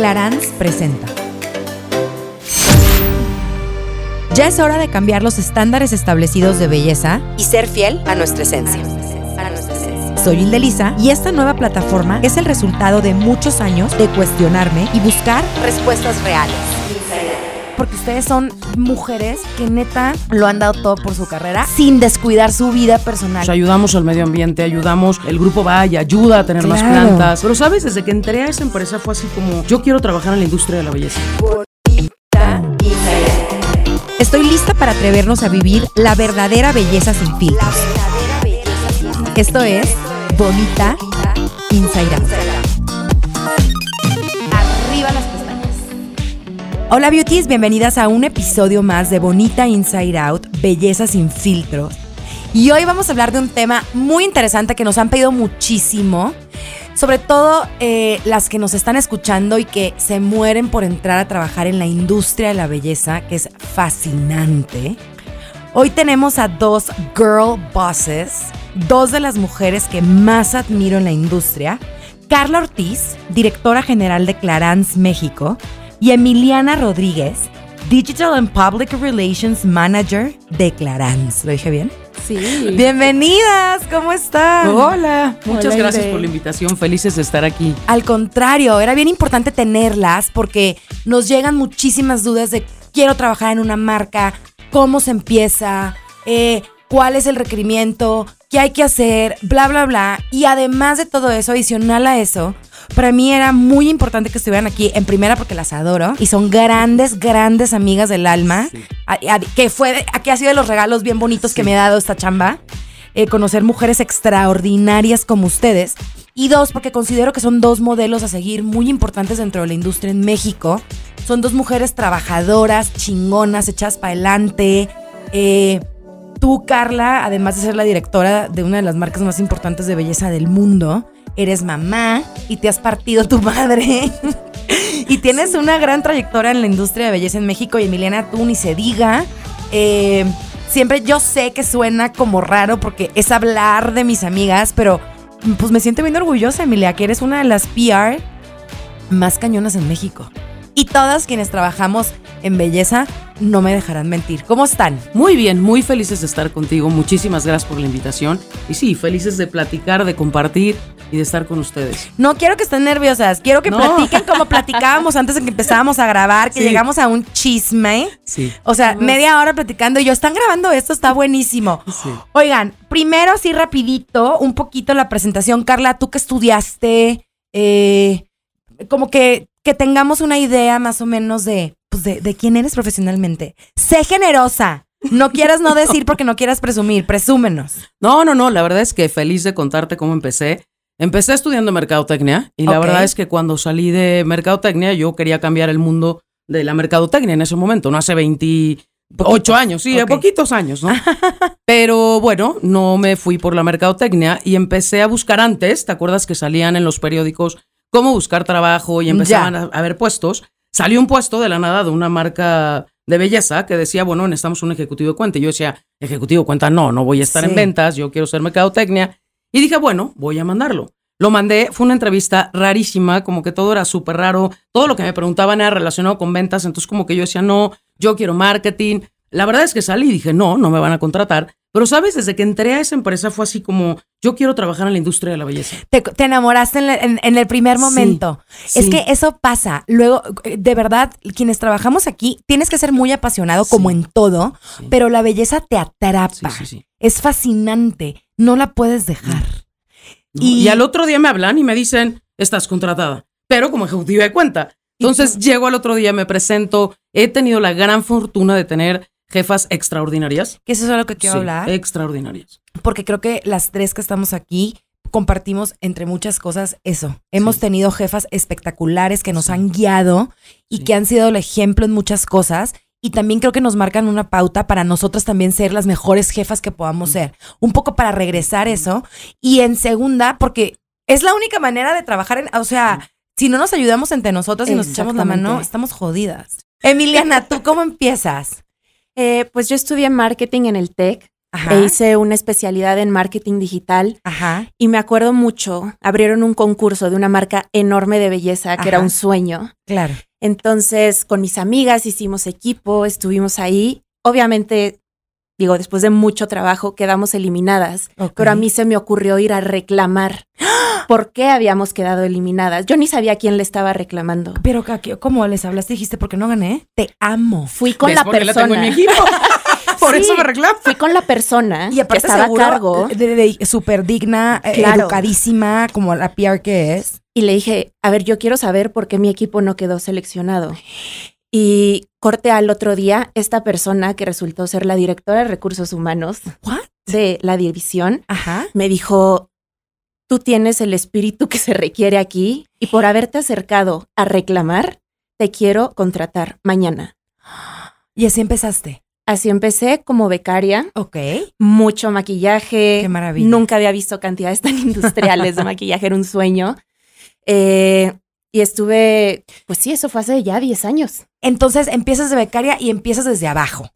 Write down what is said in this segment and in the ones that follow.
Clarance presenta. Ya es hora de cambiar los estándares establecidos de belleza y ser fiel a nuestra esencia. Soy Hilde y esta nueva plataforma es el resultado de muchos años de cuestionarme y buscar respuestas reales. Porque ustedes son mujeres que neta lo han dado todo por su carrera sin descuidar su vida personal. ayudamos al medio ambiente, ayudamos, el grupo va y ayuda a tener más plantas. Pero sabes, desde que entré a esa empresa fue así como, yo quiero trabajar en la industria de la belleza. Estoy lista para atrevernos a vivir la verdadera belleza sin filtros. Esto es Bonita Inside Out. Hola beauties, bienvenidas a un episodio más de Bonita Inside Out, Belleza sin filtros. Y hoy vamos a hablar de un tema muy interesante que nos han pedido muchísimo, sobre todo eh, las que nos están escuchando y que se mueren por entrar a trabajar en la industria de la belleza, que es fascinante. Hoy tenemos a dos girl bosses dos de las mujeres que más admiro en la industria, Carla Ortiz, directora general de Clarance México, y Emiliana Rodríguez, Digital and Public Relations Manager de Clarance. ¿Lo dije bien? Sí. Bienvenidas, ¿cómo están? Hola, muchas gracias por la invitación, felices de estar aquí. Al contrario, era bien importante tenerlas porque nos llegan muchísimas dudas de quiero trabajar en una marca, cómo se empieza, eh, cuál es el requerimiento, qué hay que hacer, bla, bla, bla. Y además de todo eso, adicional a eso, para mí era muy importante que estuvieran aquí en primera porque las adoro y son grandes, grandes amigas del alma. que fue, aquí ha sido de los regalos bien bonitos que me ha dado esta chamba. Eh, conocer mujeres extraordinarias como ustedes. Y dos, porque considero que son dos modelos a seguir muy importantes dentro de la industria en México. Son dos mujeres trabajadoras, chingonas, echadas para adelante. Eh, Tú, Carla, además de ser la directora de una de las marcas más importantes de belleza del mundo, eres mamá y te has partido tu madre. y tienes una gran trayectoria en la industria de belleza en México y Emiliana, tú ni se diga. Eh, siempre yo sé que suena como raro porque es hablar de mis amigas, pero pues me siento bien orgullosa, Emilia, que eres una de las PR más cañonas en México. Y todas quienes trabajamos en belleza no me dejarán mentir. ¿Cómo están? Muy bien, muy felices de estar contigo. Muchísimas gracias por la invitación. Y sí, felices de platicar, de compartir y de estar con ustedes. No quiero que estén nerviosas, quiero que platiquen como platicábamos antes de que empezábamos a grabar, que llegamos a un chisme. Sí. O sea, media hora platicando y yo, están grabando esto, está buenísimo. Oigan, primero así rapidito, un poquito la presentación. Carla, tú que estudiaste, eh, como que que tengamos una idea más o menos de, pues de, quién eres profesionalmente. Sé generosa. No quieras no decir porque no quieras presumir, presúmenos. No, no, no, la verdad es que feliz de contarte cómo empecé. Empecé estudiando mercadotecnia y la verdad es que cuando salí de mercadotecnia yo quería cambiar el mundo de la mercadotecnia en ese momento, no hace 28 años, sí, poquitos años, ¿no? Pero bueno, no me fui por la mercadotecnia y empecé a buscar antes, ¿te acuerdas que salían en los periódicos cómo buscar trabajo y empezaban a, ver puestos, salió un puesto de la nada de una marca de belleza que decía, bueno, necesitamos un ejecutivo de cuenta. Y yo decía, ejecutivo de cuenta, no, no voy a estar en ventas, yo quiero ser mercadotecnia. Y dije, bueno, voy a mandarlo. Lo mandé, fue una entrevista rarísima, como que todo era súper raro, todo lo que me preguntaban era relacionado con ventas, entonces como que yo decía, no, yo quiero marketing. La verdad es que salí y dije, no, no me van a contratar. Pero, ¿sabes? Desde que entré a esa empresa fue así como, yo quiero trabajar en la industria de la belleza. Te, enamoraste en, el primer momento. es que eso pasa. Luego, de verdad, quienes trabajamos aquí, tienes que ser muy apasionado como en todo, pero la belleza te atrapa. Es fascinante. No la puedes dejar. y, al otro día me hablan y me dicen, estás contratada, pero como ejecutiva de cuenta. Entonces llego al otro día, me presento, he tenido la gran fortuna de tener jefas extraordinarias. Que eso es lo que quiero hablar. Extraordinarias. Porque creo que las tres que estamos aquí compartimos entre muchas cosas eso. Hemos tenido jefas espectaculares que nos han guiado y que han sido el ejemplo en muchas cosas. Y también creo que nos marcan una pauta para nosotros también ser las mejores jefas que podamos ser. Un poco para regresar eso. Y en segunda, porque es la única manera de trabajar en, o sea, si no nos ayudamos entre nosotros y nos echamos la mano, estamos jodidas. Emiliana, ¿tú cómo empiezas? Eh, pues yo estudié marketing en el TEC. e hice una especialidad en marketing digital. Ajá. Y me acuerdo mucho, abrieron un concurso de una marca enorme de belleza que era un sueño. Claro. Entonces, con mis amigas hicimos equipo, estuvimos ahí. Obviamente, digo, después de mucho trabajo quedamos eliminadas, pero a mí se me ocurrió ir a reclamar por qué habíamos quedado eliminadas. Yo ni sabía quién le estaba reclamando. Pero, ¿cómo les hablaste? Dijiste, porque no gané? Te amo. Fui con la persona. Por eso me reclamo. Fui con la persona y que estaba a cargo. De, súper digna, eh, educadísima, como la PR que es. Y le dije, a ver, yo quiero saber por qué mi equipo no quedó seleccionado. Y corte al otro día, esta persona que resultó ser la directora de recursos humanos de la división, me dijo, tú tienes el espíritu que se requiere aquí y por haberte acercado a reclamar, te quiero contratar mañana. Y así empezaste. Así empecé como becaria. Ok. Mucho maquillaje. Qué maravilla. Nunca había visto cantidades tan industriales de maquillaje, era un sueño. Eh, y estuve, pues sí, eso fue hace ya 10 años. Entonces empiezas de becaria y empiezas desde abajo.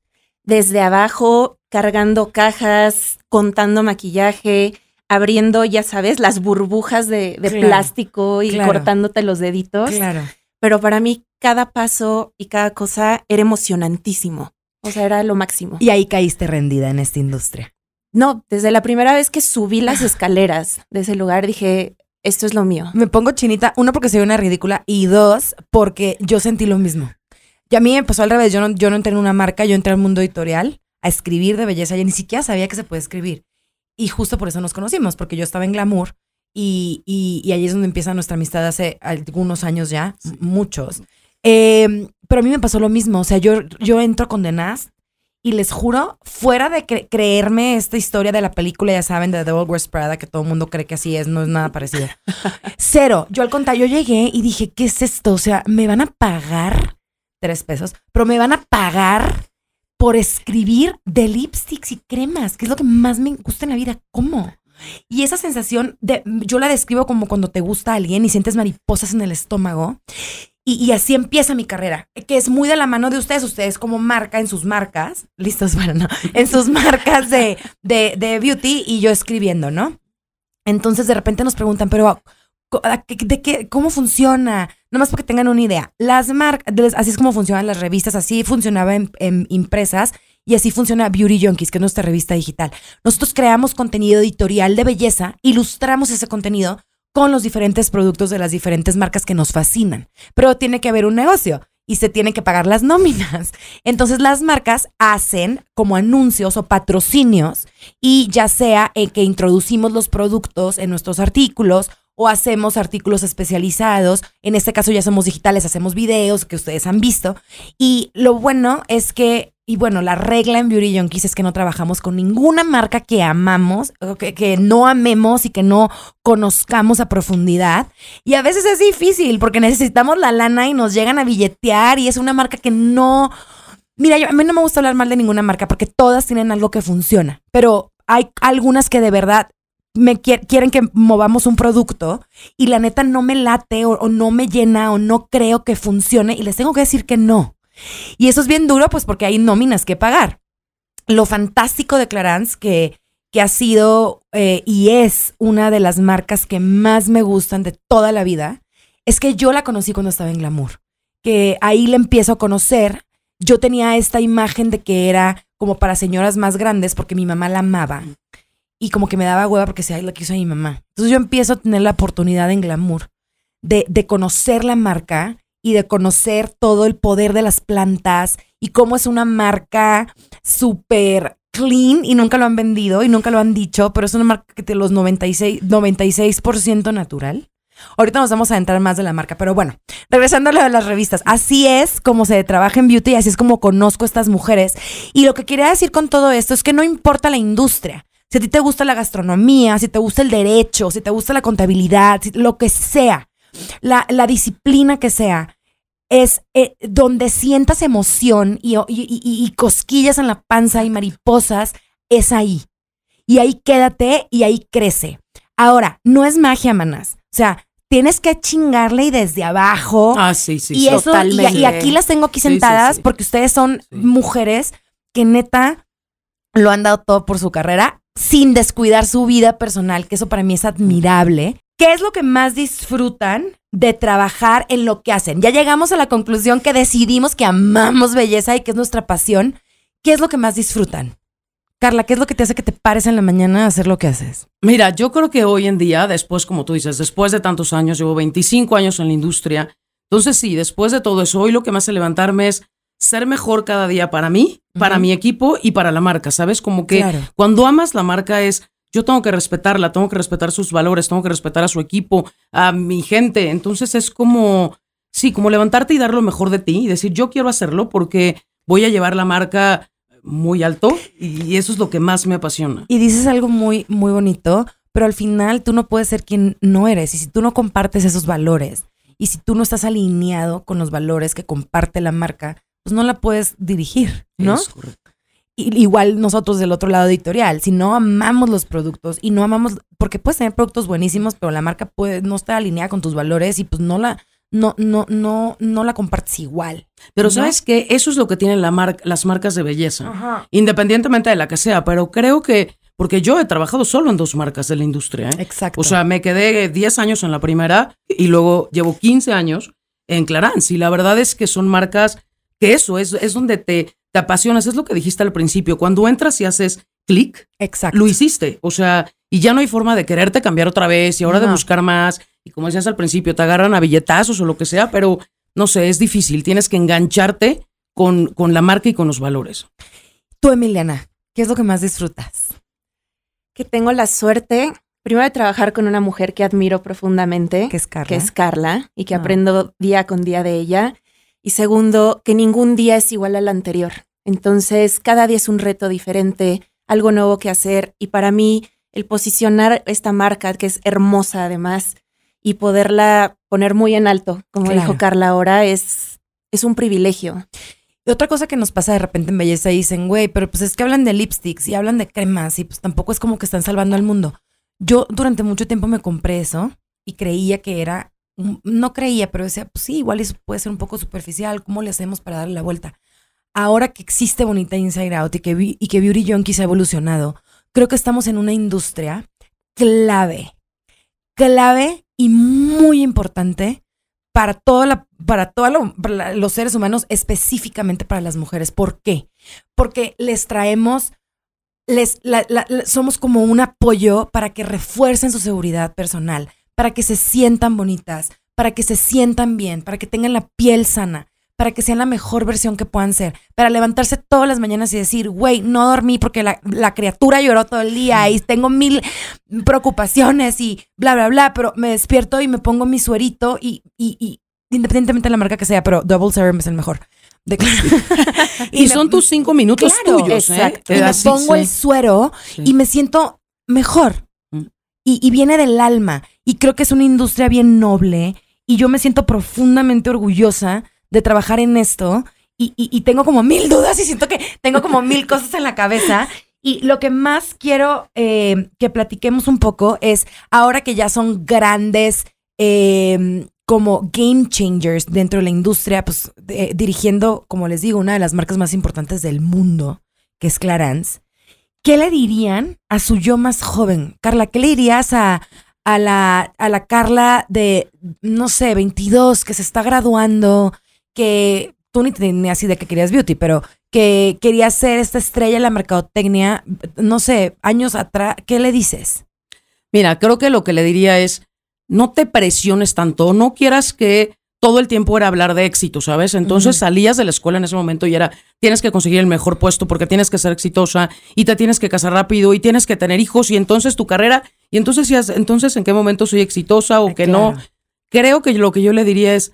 Desde abajo, cargando cajas, contando maquillaje, abriendo, ya sabes, las burbujas de, plástico y cortándote los deditos. Claro. Pero para mí, cada paso y cada cosa era emocionantísimo. O sea, era lo máximo. Y ahí caíste rendida en esta industria. No, desde la primera vez que subí las escaleras de ese lugar dije, esto es lo mío. Me pongo chinita, uno porque soy una ridícula y dos porque yo sentí lo mismo. Y a mí me pasó al revés, yo no, yo no entré en una marca, yo entré al mundo editorial a escribir de belleza, yo ni siquiera sabía que se puede escribir. Y justo por eso nos conocimos, porque yo estaba en Glamour y, y, ahí es donde empieza nuestra amistad hace algunos años ya, muchos. Eh, pero a mí me pasó lo mismo. O sea, yo, yo entro con The y les juro, fuera de creerme esta historia de la película, ya saben, de The Devil Wears Prada, que todo el mundo cree que así es, no es nada parecido. Cero. Yo al contrario, yo llegué y dije, ¿qué es esto? O sea, me van a pagar tres pesos, pero me van a pagar por escribir de lipsticks y cremas, que es lo que más me gusta en la vida. ¿Cómo? Y esa sensación de, yo la describo como cuando te gusta alguien y sientes mariposas en el estómago. Y, así empieza mi carrera, que es muy de la mano de ustedes, ustedes como marca en sus marcas, listos para no, en sus marcas de, de, beauty y yo escribiendo, ¿no? Entonces de repente nos preguntan, pero ¿de qué, ¿cómo funciona? Nomás porque tengan una idea. Las marcas, así es como funcionan las revistas, así funcionaba en, en, impresas y así funciona Beauty Junkies, que es nuestra revista digital. Nosotros creamos contenido editorial de belleza, ilustramos ese contenido con los diferentes productos de las diferentes marcas que nos fascinan. Pero tiene que haber un negocio y se tienen que pagar las nóminas. Entonces las marcas hacen como anuncios o patrocinios y ya sea que introducimos los productos en nuestros artículos o hacemos artículos especializados. En este caso ya somos digitales, hacemos videos que ustedes han visto. Y lo bueno es que y bueno, la regla en Beauty Junkies es que no trabajamos con ninguna marca que amamos, que, que, no amemos y que no conozcamos a profundidad. Y a veces es difícil porque necesitamos la lana y nos llegan a billetear y es una marca que no... Mira, a mí no me gusta hablar mal de ninguna marca porque todas tienen algo que funciona, pero hay algunas que de verdad me quieren que movamos un producto y la neta no me late o no me llena o no creo que funcione y les tengo que decir que no. Y eso es bien duro, pues porque hay nóminas que pagar. Lo fantástico de Clarence, que, que ha sido eh, y es una de las marcas que más me gustan de toda la vida, es que yo la conocí cuando estaba en Glamour. Que ahí la empiezo a conocer. Yo tenía esta imagen de que era como para señoras más grandes porque mi mamá la amaba. Y como que me daba hueva porque se la quiso a mi mamá. Entonces yo empiezo a tener la oportunidad en Glamour de, de conocer la marca y de conocer todo el poder de las plantas y cómo es una marca súper clean y nunca lo han vendido y nunca lo han dicho, pero es una marca que tiene los 96, 96% natural. Ahorita nos vamos a entrar más de la marca, pero bueno, regresando a las revistas, así es como se trabaja en beauty y así es como conozco a estas mujeres. Y lo que quería decir con todo esto es que no importa la industria. Si a ti te gusta la gastronomía, si te gusta el derecho, si te gusta la contabilidad, lo que sea, la, la disciplina que sea, es eh, donde sientas emoción y, y, cosquillas en la panza y mariposas, es ahí. Y ahí quédate y ahí crece. Ahora, no es magia, manas. O sea, tienes que chingarle y desde abajo. Ah, sí, sí, y eso, Y, aquí las tengo aquí sentadas porque ustedes son mujeres que neta lo han dado todo por su carrera sin descuidar su vida personal, que eso para mí es admirable. ¿Qué es lo que más disfrutan de trabajar en lo que hacen? Ya llegamos a la conclusión que decidimos que amamos belleza y que es nuestra pasión. ¿Qué es lo que más disfrutan? Carla, ¿qué es lo que te hace que te pares en la mañana a hacer lo que haces? Mira, yo creo que hoy en día, después, como tú dices, después de tantos años, llevo 25 años en la industria. Entonces, sí, después de todo eso, hoy lo que me hace levantarme es ser mejor cada día para mí, para mi equipo y para la marca, ¿sabes? Como que cuando amas la marca es, yo tengo que respetarla, tengo que respetar sus valores, tengo que respetar a su equipo, a mi gente. Entonces es como, sí, como levantarte y dar lo mejor de ti y decir, yo quiero hacerlo porque voy a llevar la marca muy alto y eso es lo que más me apasiona. Y dices algo muy, muy bonito, pero al final tú no puedes ser quien no eres y si tú no compartes esos valores y si tú no estás alineado con los valores que comparte la marca, pues no la puedes dirigir, ¿no? Es correcto. Igual nosotros del otro lado editorial, si no amamos los productos y no amamos, porque puedes tener productos buenísimos, pero la marca puede no estar alineada con tus valores y pues no la, no, no, no, no la compartes igual. Pero sabes que eso es lo que tienen la las marcas de belleza, independientemente de la que sea, pero creo que, porque yo he trabajado solo en dos marcas de la industria. ¿eh? Exacto. O sea, me quedé 10 años en la primera y luego llevo 15 años en Clarance y la verdad es que son marcas que eso es, es donde te, te apasionas, es lo que dijiste al principio, cuando entras y haces clic, lo hiciste, o sea, y ya no hay forma de quererte cambiar otra vez y ahora de buscar más, y como decías al principio, te agarran a billetazos o lo que sea, pero no sé, es difícil, tienes que engancharte con, con la marca y con los valores. Tú, Emiliana, ¿qué es lo que más disfrutas? Que tengo la suerte primero de trabajar con una mujer que admiro profundamente, que es Carla, que es Carla y que ah. aprendo día con día de ella. Y segundo, que ningún día es igual al anterior. Entonces, cada día es un reto diferente, algo nuevo que hacer. Y para mí, el posicionar esta marca, que es hermosa además, y poderla poner muy en alto, como dijo Carla ahora, es, es un privilegio. Y otra cosa que nos pasa de repente en belleza, dicen, güey, pero pues es que hablan de lipsticks y hablan de cremas y pues tampoco es como que están salvando al mundo. Yo durante mucho tiempo me compré eso y creía que era no creía, pero decía, pues sí, igual eso puede ser un poco superficial, ¿cómo le hacemos para darle la vuelta? Ahora que existe Bonita Inside Out y que, y que Beauty Junkie se ha evolucionado, creo que estamos en una industria clave, clave y muy importante para, toda la, para todos los seres humanos, específicamente para las mujeres. ¿Por qué? Porque les traemos, les, somos como un apoyo para que refuercen su seguridad personal, para que se sientan bonitas, para que se sientan bien, para que tengan la piel sana, para que sean la mejor versión que puedan ser, para levantarse todas las mañanas y decir, güey, no dormí porque la, criatura lloró todo el día y tengo mil preocupaciones y bla, bla, bla, pero me despierto y me pongo mi suerito y, y, independientemente de la marca que sea, pero Double Serum es el mejor. y, son tus cinco minutos tuyos. ¿eh? Exacto. Y me pongo el suero y me siento mejor. Y viene del alma. Y creo que es una industria bien noble y yo me siento profundamente orgullosa de trabajar en esto y, tengo como mil dudas y siento que tengo como mil cosas en la cabeza. Y lo que más quiero eh, que platiquemos un poco es, ahora que ya son grandes eh, como game changers dentro de la industria, pues dirigiendo, como les digo, una de las marcas más importantes del mundo, que es Clarence, ¿qué le dirían a su yo más joven? Carla, ¿qué le dirías a, a la, a la Carla de, no sé, 22, que se está graduando, que tú ni tenías idea que querías beauty, pero que quería ser esta estrella en la mercadotecnia, no sé, años atrás, ¿qué le dices? Mira, creo que lo que le diría es, no te presiones tanto, no quieras que todo el tiempo era hablar de éxito, ¿sabes? Entonces salías de la escuela en ese momento y era, tienes que conseguir el mejor puesto porque tienes que ser exitosa y te tienes que casar rápido y tienes que tener hijos y entonces tu carrera, y entonces, entonces ¿en qué momento soy exitosa o que no? Creo que lo que yo le diría es,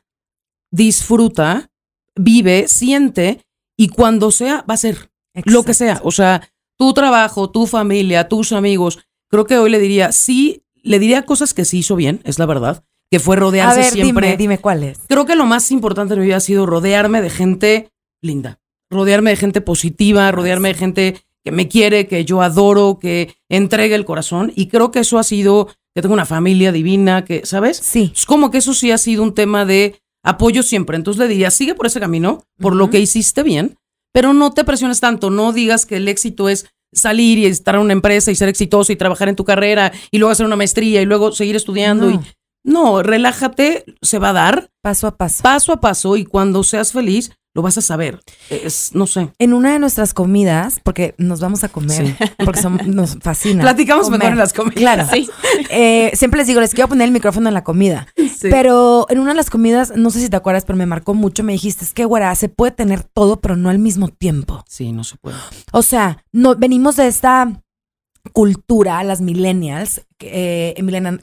disfruta, vive, siente y cuando sea, va a ser lo que sea. O sea, tu trabajo, tu familia, tus amigos. Creo que hoy le diría, sí, le diría cosas que sí hizo bien, es la verdad que fue rodearse a ver, siempre. Dime, dime cuáles. Creo que lo más importante en mi vida ha sido rodearme de gente linda, rodearme de gente positiva, rodearme de gente que me quiere, que yo adoro, que entregue el corazón. Y creo que eso ha sido, que tengo una familia divina, que, ¿sabes? Sí. Es como que eso sí ha sido un tema de apoyo siempre. Entonces le diría, sigue por ese camino, por lo que hiciste bien, pero no te presiones tanto, no digas que el éxito es salir y estar en una empresa y ser exitoso y trabajar en tu carrera y luego hacer una maestría y luego seguir estudiando. Y, no, relájate, se va a dar. Paso a paso. Paso a paso y cuando seas feliz, lo vas a saber. Es, no sé. En una de nuestras comidas, porque nos vamos a comer, porque nos fascina. Platicamos mejor en las comidas. Claro. Sí. Eh, siempre les digo, les quiero poner el micrófono en la comida. Pero en una de las comidas, no sé si te acuerdas, pero me marcó mucho, me dijiste, es que, güera, se puede tener todo, pero no al mismo tiempo. Sí, no se puede. O sea, no, venimos de esta cultura, las millennials, eh,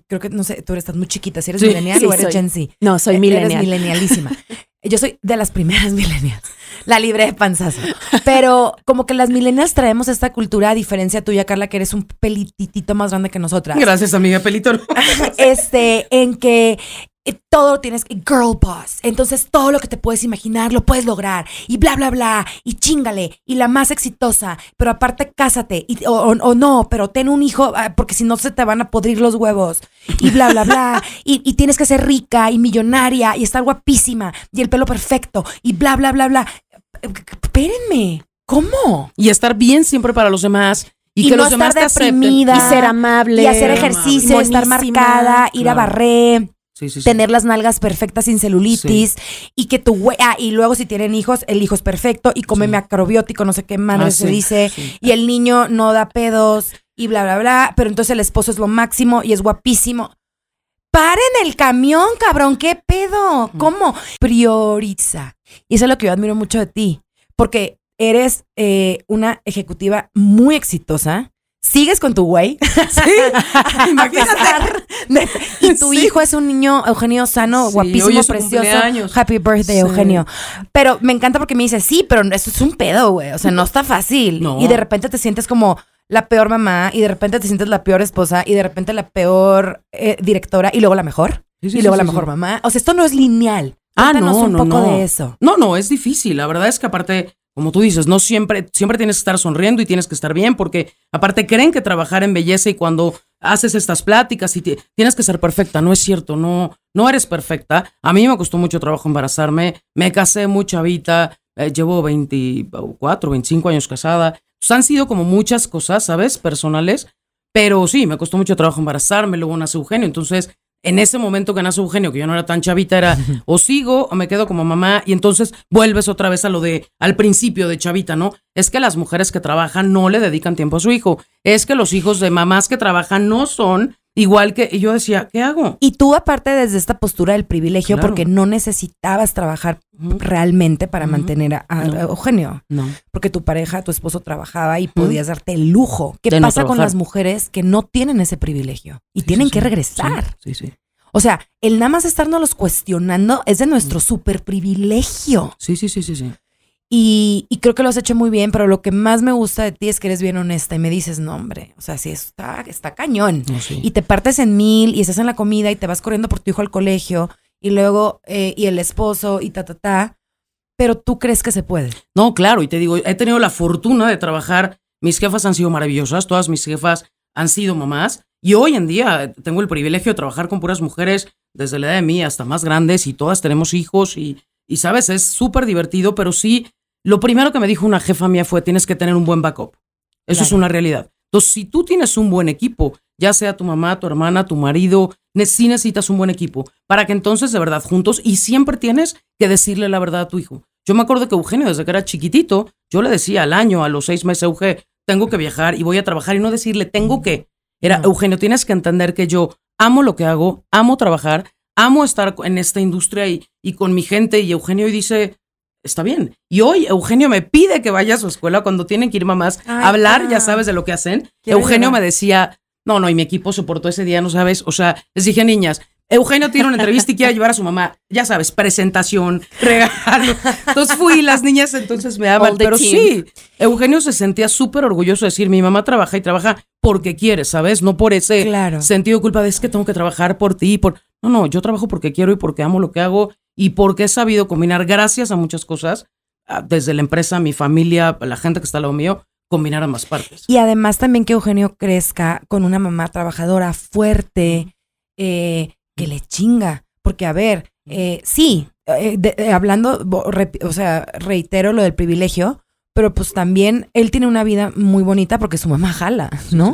creo que, no sé, tú eres muy chiquita, si eres millennial o eres Gen Z. No, soy millennial. Eres millennialísima. Yo soy de las primeras millennials, la libre de panzazo. Pero como que las millennials traemos esta cultura, a diferencia tuya, Carla, que eres un pelititito más grande que nosotras. Gracias, amiga, pelito. este, en que eh, todo tienes que girl boss. Entonces todo lo que te puedes imaginar lo puedes lograr. Y bla bla bla. Y chingale. Y la más exitosa, pero aparte cásate. Y, o, no, pero ten un hijo ah, porque si no se te van a podrir los huevos. Y bla bla bla. Y, y, tienes que ser rica y millonaria y estar guapísima y el pelo perfecto y bla bla bla bla. Espérenme, ¿cómo? Y estar bien siempre para los demás. Y, que no los demás estar deprimida, y ser amable, y hacer ejercicio, estar marcada, ir a barrer tener las nalgas perfectas sin celulitis y que tu güey, ah, y luego si tienen hijos, el hijo es perfecto y come macrobiótico, no sé qué madre ah, se dice, y el niño no da pedos y bla, bla, bla, pero entonces el esposo es lo máximo y es guapísimo. Paren el camión, cabrón, ¿qué pedo? ¿Cómo? Prioriza. Y eso es lo que yo admiro mucho de ti, porque eres eh, una ejecutiva muy exitosa, sigues con tu güey. Sí, imagínate. y tu hijo es un niño, Eugenio Sano, guapísimo, precioso. Happy birthday, Eugenio. Pero me encanta porque me dice, sí, pero eso es un pedo, güey. O sea, no está fácil. Y de repente te sientes como la peor mamá, y de repente te sientes la peor esposa, y de repente la peor eh, directora, y luego la mejor. y luego la mejor mamá. O sea, esto no es lineal. Ah, no, un no, poco no. de eso. No, no, es difícil. La verdad es que aparte como tú dices, no siempre, siempre tienes que estar sonriendo y tienes que estar bien, porque aparte creen que trabajar en belleza y cuando haces estas pláticas y tienes que ser perfecta, no es cierto, no, no eres perfecta. A mí me costó mucho trabajo embarazarme, me casé muy chavita, eh, llevo 24, 25 años casada. Han sido como muchas cosas, ¿sabes? Personales, pero sí, me costó mucho trabajo embarazarme, luego nace Eugenio, entonces en ese momento que nace Eugenio, que yo no era tan chavita, era o sigo o me quedo como mamá y entonces vuelves otra vez a lo de al principio de chavita, ¿no? Es que las mujeres que trabajan no le dedican tiempo a su hijo. Es que los hijos de mamás que trabajan no son igual que y yo decía, ¿qué hago? Y tú aparte desde esta postura del privilegio porque no necesitabas trabajar realmente para mantener a, Eugenio. No. Porque tu pareja, tu esposo trabajaba y podías darte el lujo. ¿Qué pasa con las mujeres que no tienen ese privilegio y tienen que regresar? Sí, sí. O sea, el nada más estarnos cuestionando es de nuestro super privilegio. Sí, sí, sí, sí, sí. Y, creo que lo has hecho muy bien, pero lo que más me gusta de ti es que eres bien honesta y me dices, no, hombre, o sea, sí, está, está cañón. Y te partes en mil y estás en la comida y te vas corriendo por tu hijo al colegio y luego, eh, y el esposo y ta, ta, ta. Pero tú crees que se puede. No, claro, y te digo, he tenido la fortuna de trabajar. Mis jefas han sido maravillosas, todas mis jefas han sido mamás. Y hoy en día tengo el privilegio de trabajar con puras mujeres, desde la edad de mí hasta más grandes, y todas tenemos hijos. Y, y sabes, es súper divertido, pero sí, lo primero que me dijo una jefa mía fue: tienes que tener un buen backup. Eso es una realidad. Entonces, si tú tienes un buen equipo, ya sea tu mamá, tu hermana, tu marido, sí necesitas un buen equipo para que entonces de verdad juntos y siempre tienes que decirle la verdad a tu hijo. Yo me acuerdo que Eugenio, desde que era chiquitito, yo le decía al año, a los seis meses, Eugenio, tengo que viajar y voy a trabajar y no decirle tengo que. Era, Eugenio, tienes que entender que yo amo lo que hago, amo trabajar, amo estar en esta industria y, y con mi gente. Y Eugenio dice, está bien. Y hoy Eugenio me pide que vaya a su escuela cuando tienen que ir mamás a hablar, ya sabes de lo que hacen. Eugenio me decía, no, no, y mi equipo soportó ese día, no sabes. O sea, les dije, niñas, Eugenio tiene una entrevista y quiere llevar a su mamá, ya sabes, presentación, regalo. Entonces fui, las niñas entonces me aman. Pero sí, Eugenio se sentía súper orgulloso de decir, mi mamá trabaja y trabaja porque quiere, ¿sabes? No por ese sentido de culpa de es que tengo que trabajar por ti. Por... No, no, yo trabajo porque quiero y porque amo lo que hago y porque he sabido combinar, gracias a muchas cosas, desde la empresa, mi familia, la gente que está al lado mío, combinar ambas partes. Y además también que Eugenio crezca con una mamá trabajadora fuerte, eh, que le chinga. Porque, a ver, eh, sí, eh, hablando, o sea, reitero lo del privilegio, pero pues también él tiene una vida muy bonita porque su mamá jala, ¿no?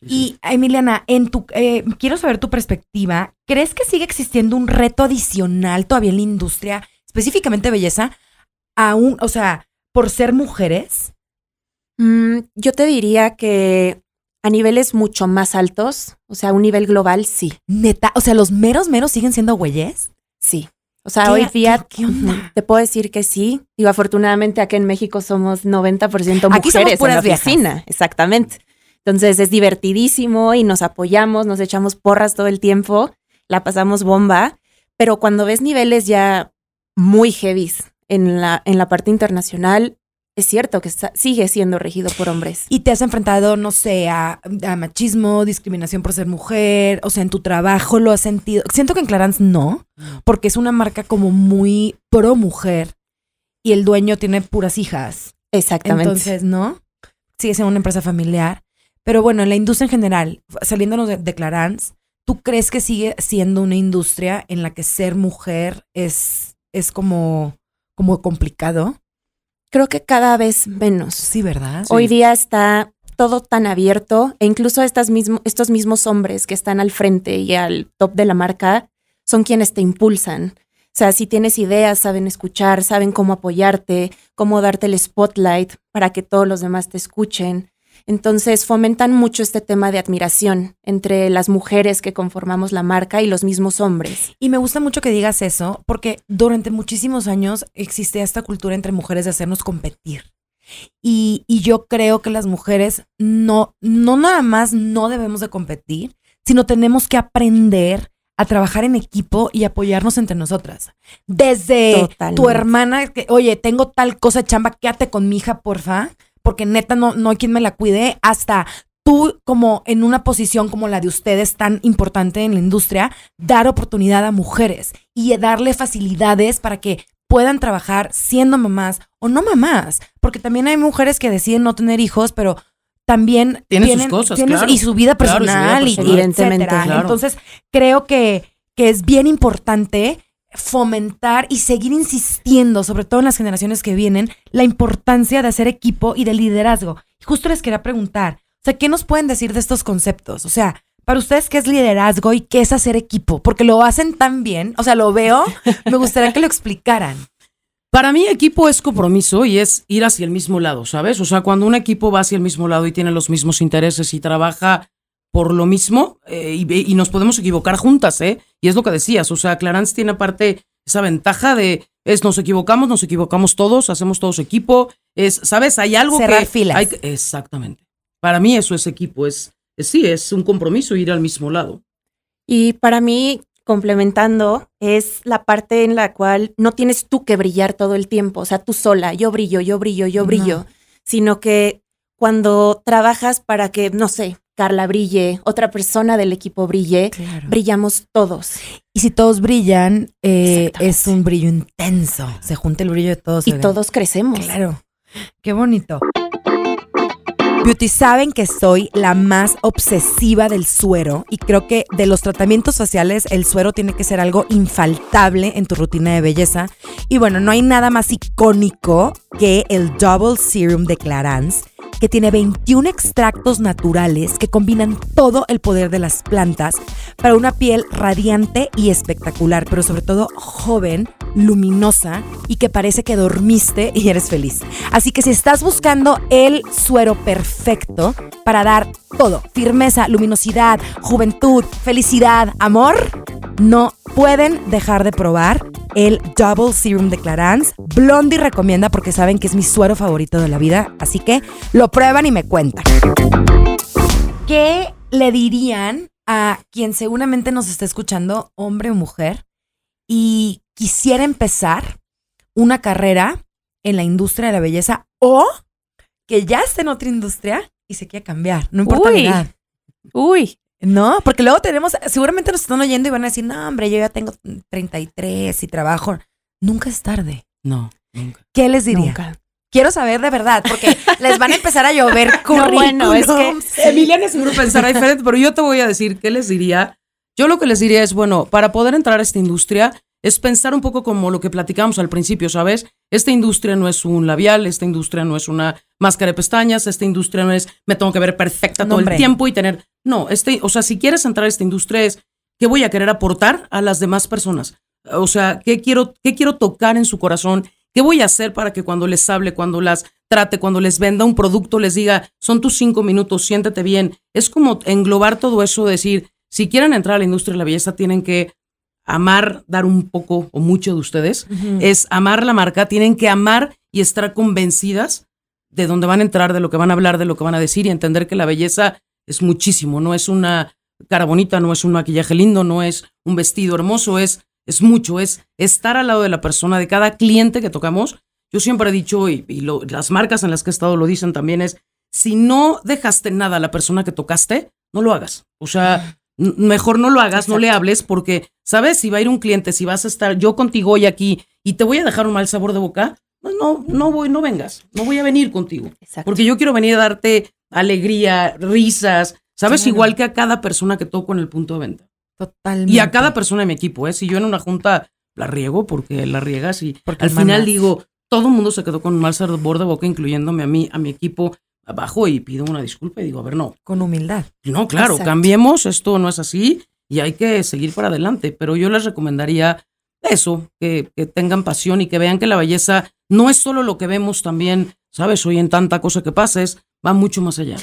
y Emiliana, en tu, eh, quiero saber tu perspectiva. ¿Crees que sigue existiendo un reto adicional todavía en la industria, específicamente belleza, aún, o sea, por ser mujeres? Mm, yo te diría que a niveles mucho más altos, o sea, a un nivel global, sí. Neta, o sea, los meros meros siguen siendo güeyes. Sí. O sea, hoy día te puedo decir que sí. Digo, afortunadamente aquí en México somos 90% mujeres aquí somos en la oficina. Exactamente. Entonces es divertidísimo y nos apoyamos, nos echamos porras todo el tiempo, la pasamos bomba. Pero cuando ves niveles ya muy heavies en la, en la parte internacional, es cierto que sigue siendo regido por hombres. Y te has enfrentado, no sé, a, machismo, discriminación por ser mujer, o sea, en tu trabajo lo has sentido. Siento que en Clarance no, porque es una marca como muy pro mujer y el dueño tiene puras hijas. Exactamente. Entonces, ¿no? Sigue siendo una empresa familiar. Pero bueno, en la industria en general, saliéndonos de, de Clarance, ¿tú crees que sigue siendo una industria en la que ser mujer es, es como, como complicado? Creo que cada vez menos. Sí, ¿verdad? Hoy día está todo tan abierto e incluso estas estos mismos hombres que están al frente y al top de la marca son quienes te impulsan. O sea, si tienes ideas, saben escuchar, saben cómo apoyarte, cómo darte el spotlight para que todos los demás te escuchen. Entonces fomentan mucho este tema de admiración entre las mujeres que conformamos la marca y los mismos hombres. Y me gusta mucho que digas eso, porque durante muchísimos años existe esta cultura entre mujeres de hacernos competir. Y, yo creo que las mujeres no, no nada más no debemos de competir, sino tenemos que aprender a trabajar en equipo y apoyarnos entre nosotras. Desde tu hermana, que, oye, tengo tal cosa chamba, quédate con mi hija, porfa porque neta no, no hay quien me la cuide, hasta tú como en una posición como la de ustedes tan importante en la industria, dar oportunidad a mujeres y darle facilidades para que puedan trabajar siendo mamás o no mamás, porque también hay mujeres que deciden no tener hijos, pero también tienen, sus cosas, y su vida personal, y, evidentemente. Entonces, creo que, que es bien importante fomentar y seguir insistiendo, sobre todo en las generaciones que vienen, la importancia de hacer equipo y de liderazgo. Justo les quería preguntar, o sea, ¿qué nos pueden decir de estos conceptos? O sea, para ustedes, ¿qué es liderazgo y qué es hacer equipo? Porque lo hacen tan bien, o sea, lo veo, me gustaría que lo explicaran. Para mí equipo es compromiso y es ir hacia el mismo lado, ¿sabes? O sea, cuando un equipo va hacia el mismo lado y tiene los mismos intereses y trabaja por lo mismo eh, y, nos podemos equivocar juntas, ¿eh? Y es lo que decías, o sea, Clarence tiene aparte esa ventaja de es nos equivocamos, nos equivocamos todos, hacemos todos equipo, es, ¿sabes? Hay algo Cerrar que filas. Hay, exactamente. Para mí eso es equipo, es, sí, es un compromiso ir al mismo lado. Y para mí complementando es la parte en la cual no tienes tú que brillar todo el tiempo, o sea, tú sola, yo brillo, yo brillo, yo brillo, sino que cuando trabajas para que, no sé, Carla brille, otra persona del equipo brille, brillamos todos. Y si todos brillan, eh, es un brillo intenso. Se junta el brillo de todos. Y todos crecemos. Claro. Qué bonito. Beauty, saben que soy la más obsesiva del suero y creo que de los tratamientos faciales el suero tiene que ser algo infaltable en tu rutina de belleza. Y bueno, no hay nada más icónico que el Double Serum de Clarins que tiene 21 extractos naturales que combinan todo el poder de las plantas para una piel radiante y espectacular, pero sobre todo joven, luminosa y que parece que dormiste y eres feliz. Así que si estás buscando el suero perfecto para dar todo, firmeza, luminosidad, juventud, felicidad, amor, no pueden dejar de probar el Double Serum de Clarins. Blondie recomienda porque saben que es mi suero favorito de la vida, así que lo prueban y me cuentan. ¿Qué le dirían a quien seguramente nos está escuchando, hombre o mujer, y quisiera empezar una carrera en la industria de la belleza o que ya esté en otra industria y se quiera cambiar? No importa la edad. Uy, no, porque luego tenemos, seguramente nos están oyendo y van a decir, no, hombre, yo ya tengo 33 y trabajo. Nunca es tarde. No, nunca. ¿Qué les diría? Nunca. Quiero saber de verdad, porque les van a empezar a llover currículums. No, bueno, es que Emiliana seguro pensará diferente, pero yo te voy a decir, ¿qué les diría? Yo lo que les diría es, bueno, para poder entrar a esta industria es pensar un poco como lo que platicamos al principio, ¿sabes? Esta industria no es un labial, esta industria no es una máscara de pestañas, esta industria no es me tengo que ver perfecta todo el tiempo y tener. No, este, o sea, si quieres entrar a esta industria es qué voy a querer aportar a las demás personas. O sea, qué quiero, qué quiero tocar en su corazón, qué voy a hacer para que cuando les hable, cuando las trate, cuando les venda un producto, les diga, son tus cinco minutos, siéntete bien. Es como englobar todo eso, decir, si quieren entrar a la industria de la belleza, tienen que amar, dar un poco o mucho de ustedes, es amar la marca, tienen que amar y estar convencidas de dónde van a entrar, de lo que van a hablar, de lo que van a decir y entender que la belleza es muchísimo, no es una cara bonita, no es un maquillaje lindo, no es un vestido hermoso, es, es mucho, es estar al lado de la persona, de cada cliente que tocamos. Yo siempre he dicho, y, las marcas en las que he estado lo dicen también, es, si no dejaste nada a la persona que tocaste, no lo hagas. O sea, mejor no lo hagas, no le hables, porque, ¿sabes? Si va a ir un cliente, si vas a estar yo contigo hoy aquí y te voy a dejar un mal sabor de boca, pues no, no voy, no vengas, no voy a venir contigo. Porque yo quiero venir a darte alegría, risas, ¿sabes? Igual que a cada persona que toco en el punto de venta. Totalmente. Y a cada persona de mi equipo, ¿eh? Si yo en una junta la riego, porque la riegas y porque al final digo, todo el mundo se quedó con un mal sabor de boca, incluyéndome a mí, a mi equipo, abajo y pido una disculpa y digo, a ver, no. Con humildad. No, claro, cambiemos, esto no es así y hay que seguir para adelante. Pero yo les recomendaría eso, que, que, tengan pasión y que vean que la belleza no es solo lo que vemos también, ¿sabes? Hoy en tanta cosa que pases, va mucho más allá.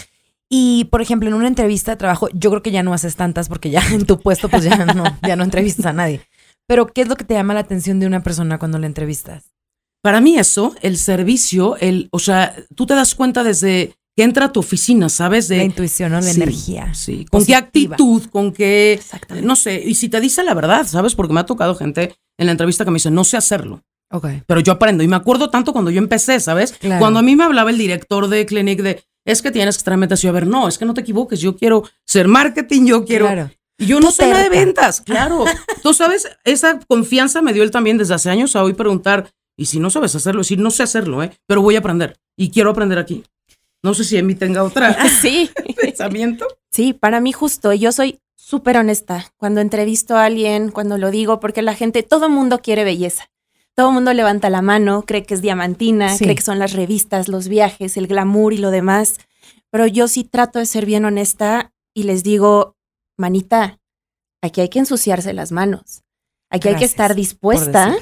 Y, por ejemplo, en una entrevista de trabajo, yo creo que ya no haces tantas porque ya en tu puesto pues ya no, ya no entrevistas a nadie. Pero, ¿qué es lo que te llama la atención de una persona cuando la entrevistas? Para mí eso, el servicio, el, o sea, tú te das cuenta desde que entra a tu oficina, ¿sabes? De la intuición, ¿no? La energía. Sí. Con qué actitud, con qué, no sé, y si te dice la verdad, ¿sabes? Porque me ha tocado gente en la entrevista que me dice, no sé hacerlo. Ok. Pero yo aprendo y me acuerdo tanto cuando yo empecé, ¿sabes? Cuando a mí me hablaba el director de Clinic de, es que tienes que estar metas y a ver, no, es que no te equivoques, yo quiero ser marketing, yo quiero... Claro. Y yo no sé nada de ventas, claro. Tú sabes, esa confianza me dio él también desde hace años a hoy preguntar, y si no sabes hacerlo, decir, no sé hacerlo, ¿eh? pero voy a aprender y quiero aprender aquí. No sé si en mí tenga otra sí. pensamiento. Sí, para mí justo, yo soy súper honesta cuando entrevisto a alguien, cuando lo digo, porque la gente, todo mundo quiere belleza. Todo mundo levanta la mano, cree que es diamantina, cree que son las revistas, los viajes, el glamour y lo demás. Pero yo sí trato de ser bien honesta y les digo, manita, aquí hay que ensuciarse las manos. Aquí hay que estar dispuesta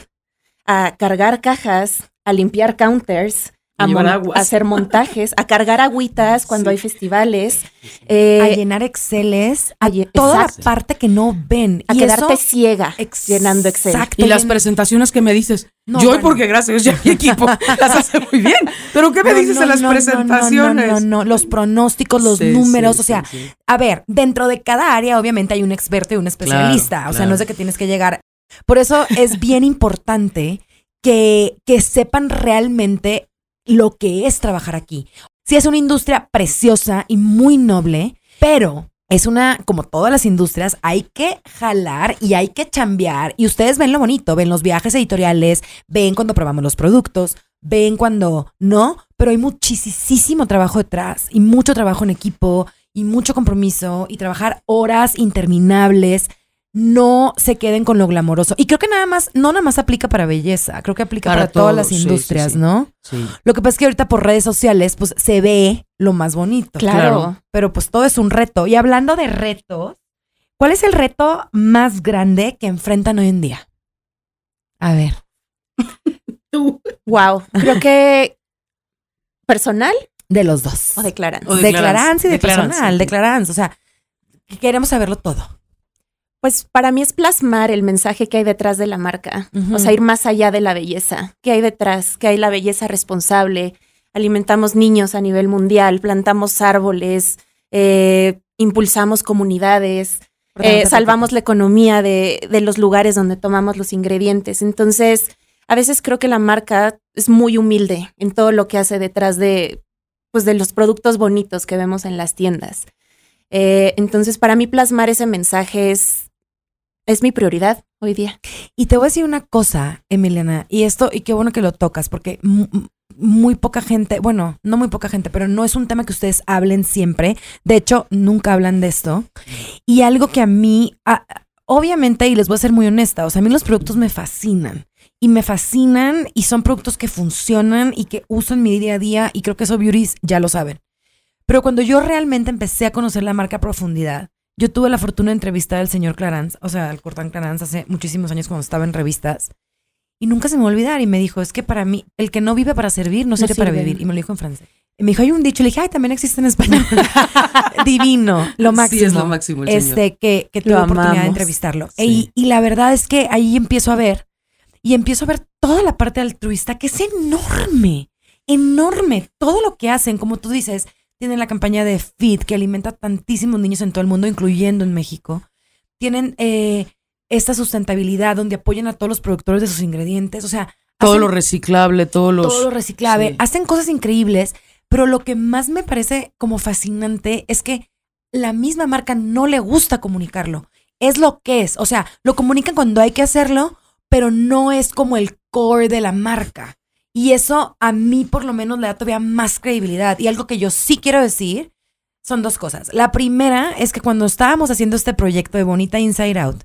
a cargar cajas, a limpiar counters, a, hacer montajes, a cargar agüitas cuando hay festivales, eh, a llenar exceles, a, toda la parte que no ven, a quedarte ciega llenando Excel. Y las presentaciones que me dices, yo porque gracias a mi equipo las hace muy bien, pero ¿qué me dices en las presentaciones? No, no, los pronósticos, los números, o sea, a ver, dentro de cada área obviamente hay un experto y un especialista, o sea, no es de que tienes que llegar. Por eso es bien importante que, que sepan realmente lo que es trabajar aquí. Sí es una industria preciosa y muy noble, pero es una, como todas las industrias, hay que jalar y hay que chambear. Y ustedes ven lo bonito, ven los viajes editoriales, ven cuando probamos los productos, ven cuando no, pero hay muchísimo trabajo detrás y mucho trabajo en equipo y mucho compromiso y trabajar horas interminables no se queden con lo glamoroso. Y creo que nada más, no nada más aplica para belleza, creo que aplica para, todas las industrias, ¿no? Sí. Lo que pasa es que ahorita por redes sociales, pues se ve lo más bonito. Claro. Pero pues todo es un reto. Y hablando de retos, ¿cuál es el reto más grande que enfrentan hoy en día? A ver. Tú. Wow. Creo que personal. De los dos. O declaran. Y de personal. Declaran. O sea, queremos saberlo todo. Pues para mí es plasmar el mensaje que hay detrás de la marca, o sea, ir más allá de la belleza, ¿Qué hay detrás, ¿Qué hay la belleza responsable, alimentamos niños a nivel mundial, plantamos árboles, eh, impulsamos comunidades, eh, salvamos la economía de, de los lugares donde tomamos los ingredientes. Entonces, a veces creo que la marca es muy humilde en todo lo que hace detrás de, pues, de los productos bonitos que vemos en las tiendas. Eh, entonces, para mí plasmar ese mensaje es es mi prioridad hoy día. Y te voy a decir una cosa, Emiliana, y esto, y qué bueno que lo tocas, porque muy poca gente, bueno, no muy poca gente, pero no es un tema que ustedes hablen siempre. De hecho, nunca hablan de esto. Y algo que a mí, obviamente, y les voy a ser muy honesta, o sea, a mí los productos me fascinan. Y me fascinan y son productos que funcionan y que uso en mi día a día y creo que eso beauties ya lo saben. Pero cuando yo realmente empecé a conocer la marca a profundidad, yo tuve la fortuna de entrevistar al señor Clarence, o sea, al Cortán Clarence hace muchísimos años cuando estaba en revistas. Y nunca se me va a olvidar y me dijo, es que para mí, el que no vive para servir, no, sirve para vivir. Y me lo dijo en francés. Y me dijo, hay un dicho, le dije, ay, también existe en español. Divino, lo máximo. Sí, es lo máximo. El este, que, que tuve la oportunidad de entrevistarlo. Y, y la verdad es que ahí empiezo a ver, y empiezo a ver toda la parte altruista, que es enorme, enorme. Todo lo que hacen, como tú dices, tienen la campaña de FIT, que alimenta a tantísimos niños en todo el mundo, incluyendo en México. Tienen eh, esta sustentabilidad donde apoyan a todos los productores de sus ingredientes. O sea, todo lo reciclable, todos los. Todo lo reciclable. Hacen cosas increíbles pero lo que más me parece como fascinante es que la misma marca no le gusta comunicarlo. Es lo que es. O sea, lo comunican cuando hay que hacerlo, pero no es como el core de la marca. Y eso a mí por lo menos le da todavía más credibilidad. Y algo que yo sí quiero decir son dos cosas. La primera es que cuando estábamos haciendo este proyecto de Bonita Inside Out,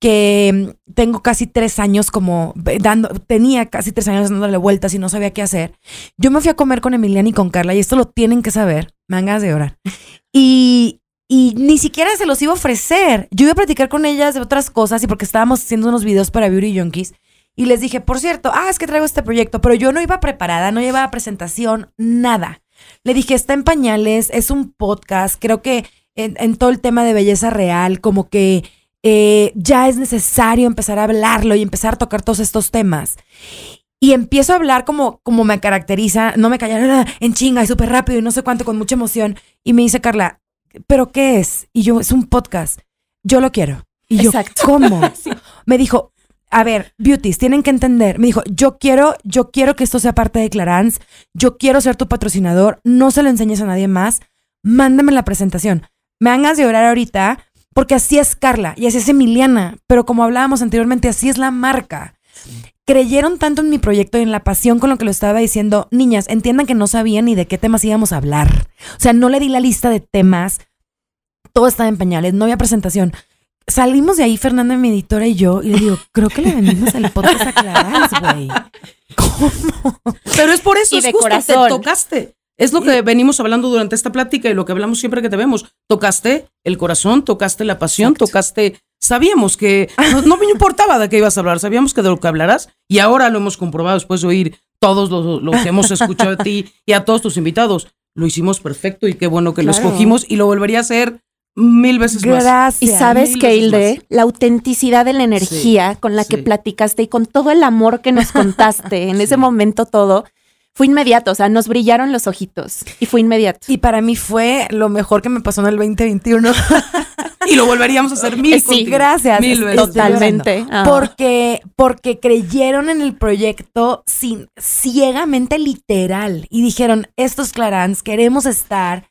que mm, tengo casi tres años como dando, tenía casi tres años dándole vueltas y no sabía qué hacer. Yo me fui a comer con Emiliana y con Carla y esto lo tienen que saber, ganas de orar. Y, y ni siquiera se los iba a ofrecer. Yo iba a platicar con ellas de otras cosas y porque estábamos haciendo unos videos para Beauty Junkies. Y les dije, por cierto, ah, es que traigo este proyecto, pero yo no iba preparada, no llevaba presentación, nada. Le dije, está en pañales, es un podcast, creo que en todo el tema de belleza real, como que eh, ya es necesario empezar a hablarlo y empezar a tocar todos estos temas. Y empiezo a hablar como, como me caracteriza, no me callar en chinga y súper rápido y no sé cuánto, con mucha emoción. Y me dice Carla, ¿pero qué es? Y yo, es un podcast. Yo lo quiero. Y yo, ¿cómo? Me dijo, a ver, beauties, tienen que entender. Me dijo, yo quiero, yo quiero que esto sea parte de Clarance. Yo quiero ser tu patrocinador. No se lo enseñes a nadie más. Mándame la presentación. Me hagas de orar ahorita porque así es Carla y así es Emiliana, pero como hablábamos anteriormente, así es la marca. Creyeron tanto en mi proyecto y en la pasión con lo que lo estaba diciendo, niñas, entiendan que no sabían ni de qué temas íbamos a hablar. O sea, no le di la lista de temas, todo estaba en pañales, no había presentación. Salimos de ahí, Fernanda, mi editora y yo, y le digo, creo que le vendimos el podcast a Clarence, güey. ¿Cómo? Pero es por eso, es justo, te tocaste. Es lo que venimos hablando durante esta plática y lo que hablamos siempre que te vemos. Tocaste el corazón, tocaste la pasión, tocaste... Sabíamos que no, me importaba de qué ibas a hablar, sabíamos que de lo que hablarás y ahora lo hemos comprobado después de oír todos los, que hemos escuchado de ti y a todos tus invitados. Lo hicimos perfecto y qué bueno que lo escogimos y lo volvería a hacer mil veces más. Y sabes que, Hilde, la autenticidad de la energía con la que platicaste y con todo el amor que nos contaste en ese momento todo, fue inmediato, o sea, nos brillaron los ojitos y fue inmediato. Y para mí fue lo mejor que me pasó en el 2021. y lo volveríamos a hacer mil. Sí, gracias. Mil veces. Totalmente. Ah. Porque, porque creyeron en el proyecto sin, ciegamente literal y dijeron, estos Clarans, queremos estar.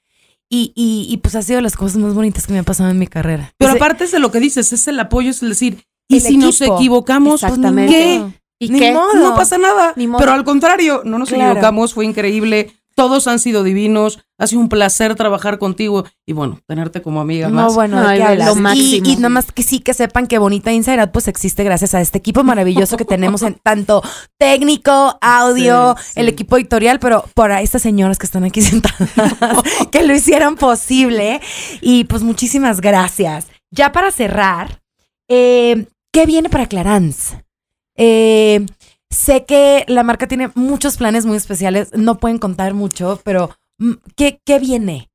Y, y, pues ha sido las cosas más bonitas que me han pasado en mi carrera. Pero aparte es de lo que dices, es el apoyo, es decir, y si nos equivocamos, pues ¿qué? ¿Y Ni No pasa nada. Pero al contrario, no nos equivocamos, fue increíble. Todos han sido divinos. Ha sido un placer trabajar contigo y bueno, tenerte como amiga no, bueno, lo máximo. Y, nada más que sí que sepan que Bonita Inside pues existe gracias a este equipo maravilloso que tenemos en tanto técnico, audio, el equipo editorial, pero por estas señoras que están aquí sentadas que lo hicieron posible. Y pues muchísimas gracias. Ya para cerrar, eh, ¿qué viene para Clarence? Eh, sé que la marca tiene muchos planes muy especiales, no pueden contar mucho, pero mm, ¿qué, qué viene?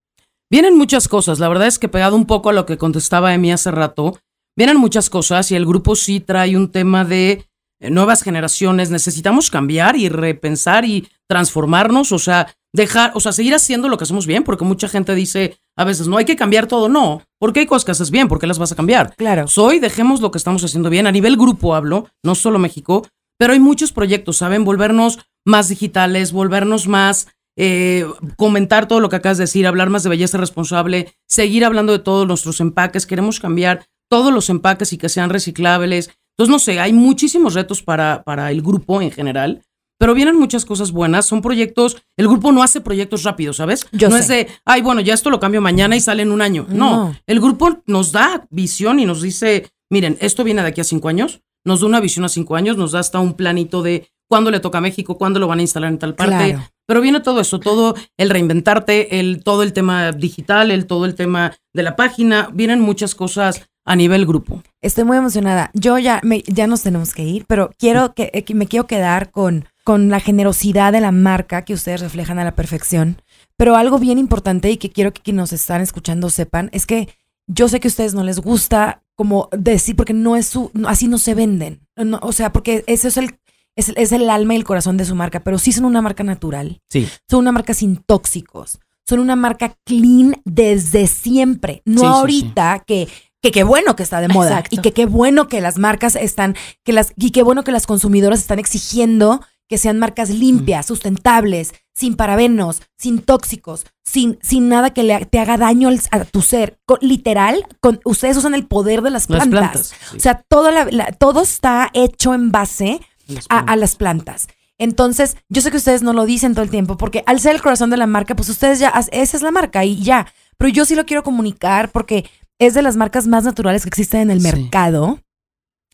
Vienen muchas cosas, la verdad es que pegado un poco a lo que contestaba Emi hace rato, vienen muchas cosas y el grupo sí trae un tema de eh, nuevas generaciones, necesitamos cambiar y repensar y transformarnos, o sea, dejar, o sea, seguir haciendo lo que hacemos bien, porque mucha gente dice a veces, no hay que cambiar todo, no, porque hay cosas que haces bien, ¿por qué las vas a cambiar? Claro. Soy, dejemos lo que estamos haciendo bien, a nivel grupo hablo, no solo México, pero hay muchos proyectos, ¿saben? Volvernos más digitales, volvernos más, eh, comentar todo lo que acabas de decir, hablar más de belleza responsable, seguir hablando de todos nuestros empaques, queremos cambiar todos los empaques y que sean reciclables. Entonces, no sé, hay muchísimos retos para, para el grupo en general pero vienen muchas cosas buenas. Son proyectos, el grupo no hace proyectos rápidos, ¿sabes? Yo no es de, ay, bueno, ya esto lo cambio mañana y sale en un año. No. el grupo nos da visión y nos dice, miren, esto viene de aquí a cinco años, nos da una visión a cinco años, nos da hasta un planito de cuándo le toca a México, cuándo lo van a instalar en tal parte. Pero viene todo eso, todo el reinventarte, el, todo el tema digital, el, todo el tema de la página, vienen muchas cosas a nivel grupo. Estoy muy emocionada. Yo ya, me, ya nos tenemos que ir, pero quiero que, eh, me quiero quedar con, con la generosidad de la marca que ustedes reflejan a la perfección. Pero algo bien importante y que quiero que quienes nos están escuchando sepan es que yo sé que a ustedes no les gusta como decir, porque no es su, así no se venden. o sea, porque eso es el, es, el alma y el corazón de su marca, pero sí son una marca natural. Sí. Son una marca sin tóxicos. Son una marca clean desde siempre. No ahorita que que qué bueno que está de moda y que qué bueno que las marcas están, que las, y qué bueno que las consumidoras están exigiendo que sean marcas limpias, sustentables, sin parabenos, sin tóxicos, sin, sin nada que le, te haga daño a tu ser. literal, con, ustedes usan el poder de las plantas. O sea, todo, todo está hecho en base a, las plantas. Entonces, yo sé que ustedes no lo dicen todo el tiempo, porque al ser el corazón de la marca, pues ustedes ya, esa es la marca y ya. Pero yo sí lo quiero comunicar porque es de las marcas más naturales que existen en el mercado.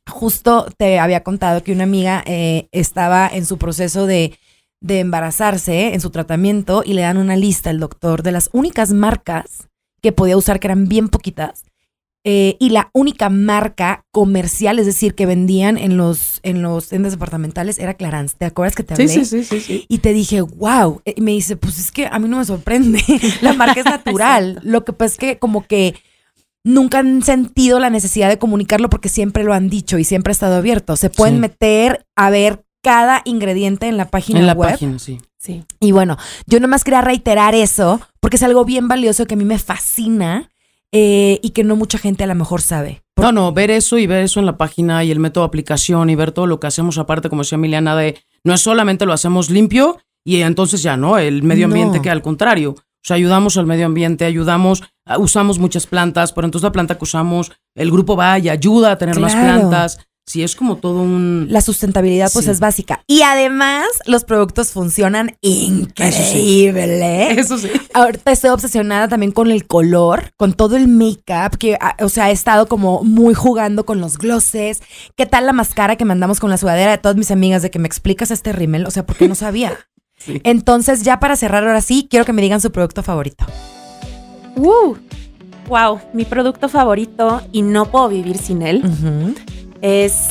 Justo te había contado que una amiga eh, estaba en su proceso de, de embarazarse, en su tratamiento, y le dan una lista al doctor de las únicas marcas que podía usar, que eran bien poquitas, eh, y la única marca comercial, es decir, que vendían en los, en los tiendas departamentales, era Clarance. ¿Te acuerdas que te hablé? Sí, sí, sí, sí, Y te dije, wow. Y me dice, pues es que a mí no me sorprende. la marca es natural. Lo que pasa es que como que nunca han sentido la necesidad de comunicarlo porque siempre lo han dicho y siempre ha estado abierto. Se pueden meter a ver cada ingrediente en la página en la web. página, sí. Sí. Y bueno, yo nomás quería reiterar eso porque es algo bien valioso que a mí me fascina eh, y que no mucha gente a lo mejor sabe. No, no, ver eso y ver eso en la página y el método de aplicación y ver todo lo que hacemos aparte, como decía Emiliana, de no es solamente lo hacemos limpio y entonces ya no, el medio ambiente que al contrario. O sea, ayudamos al medio ambiente, ayudamos, usamos muchas plantas, pero entonces la planta que usamos, el grupo va y ayuda a tener más plantas. Sí, es como todo un... La sustentabilidad pues es básica. Y además los productos funcionan increíble. Eso sí. Ahorita estoy obsesionada también con el color, con todo el make-up, que, ah, o sea, he estado como muy jugando con los glosses. ¿Qué tal la máscara que mandamos con la sudadera de todas mis amigas de que me explicas este rímel? O sea, porque no sabía. Entonces, ya para cerrar ahora sí, quiero que me digan su producto favorito. Uh, wow, mi producto favorito y no puedo vivir sin él es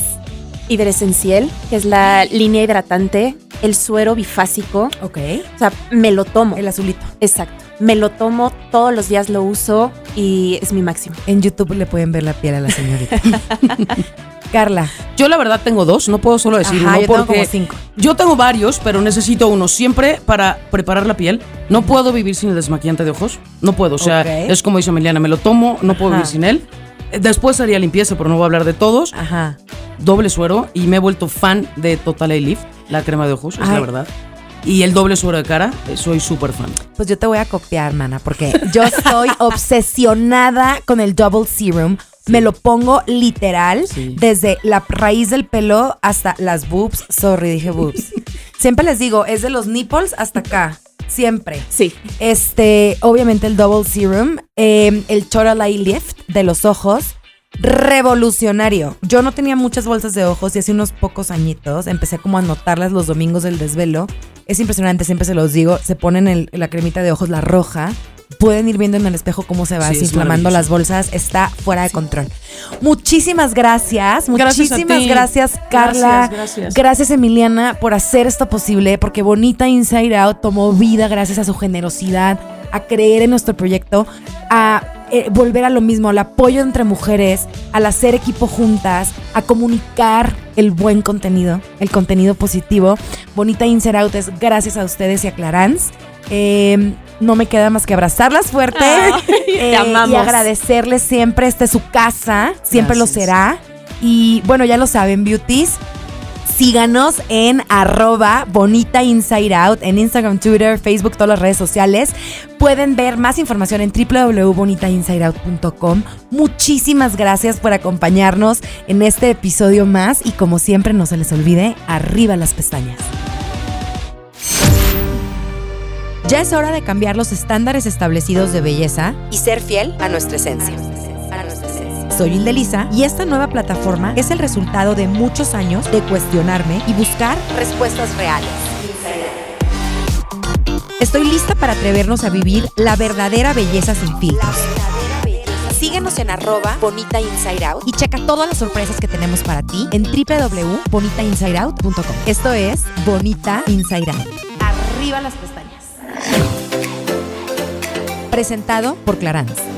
Hidresenciel, que es la línea hidratante, el suero bifásico. Ok. O sea, me lo tomo. El azulito. Exacto. Me lo tomo, todos los días lo uso y es mi máximo. En YouTube le pueden ver la piel a la señorita. Carla. Yo la verdad tengo dos, no puedo solo decir uno yo porque tengo cinco. yo tengo varios, pero necesito uno siempre para preparar la piel. No puedo vivir sin el desmaquillante de ojos, no puedo, o sea, es como dice Emiliana, me lo tomo, no puedo vivir sin él. Después haría limpieza, pero no voy a hablar de todos. Ajá. Doble suero y me he vuelto fan de Total Lift, la crema de ojos, es la verdad. Y el doble suero de cara, eh, soy súper fan. Pues yo te voy a copiar, mana, porque yo estoy obsesionada con el Double Serum. Me lo pongo literal desde la raíz del pelo hasta las boobs. Sorry, dije boobs. Siempre les digo, es de los nipples hasta acá. Siempre. Sí. Este, obviamente el Double Serum, em, el Total Eye Lift de los ojos. Revolucionario. Yo no tenía muchas bolsas de ojos y hace unos pocos añitos empecé como a notarlas los domingos del desvelo. Es impresionante, siempre se los digo. Se ponen la cremita de ojos, la roja, pueden ir viendo en el espejo cómo se va desinflamando las bolsas. Está fuera de control. Muchísimas gracias. Muchísimas gracias, Carla. Gracias, gracias, Emiliana, por hacer esto posible, porque Bonita Inside Out tomó vida gracias a su generosidad, a creer en nuestro proyecto, a eh, volver a lo mismo, al apoyo entre mujeres, al hacer equipo juntas, a comunicar el buen contenido, el contenido positivo. Bonita Inside Out es gracias a ustedes y a Clarance. Eh, no me queda más que abrazarlas fuerte eh, y agradecerles siempre. Esta es su casa, siempre lo será. Y bueno, ya lo saben, beauties. Síganos en arroba bonita inside out en Instagram, Twitter, Facebook, todas las redes sociales. Pueden ver más información en www.bonitainsideout.com. Muchísimas gracias por acompañarnos en este episodio más y como siempre no se les olvide, arriba las pestañas. Ya es hora de cambiar los estándares establecidos de belleza y ser fiel a nuestra esencia. Soy Indelisa y esta nueva plataforma es el resultado de muchos años de cuestionarme y buscar respuestas reales. Estoy lista para atrevernos a vivir la verdadera belleza sin filtros. Síguenos en arroba Bonita Inside Out y checa todas las sorpresas que tenemos para ti en www.bonitainsideout.com. Esto es Bonita Inside Out. Arriba las pestañas. Presentado por Clarance.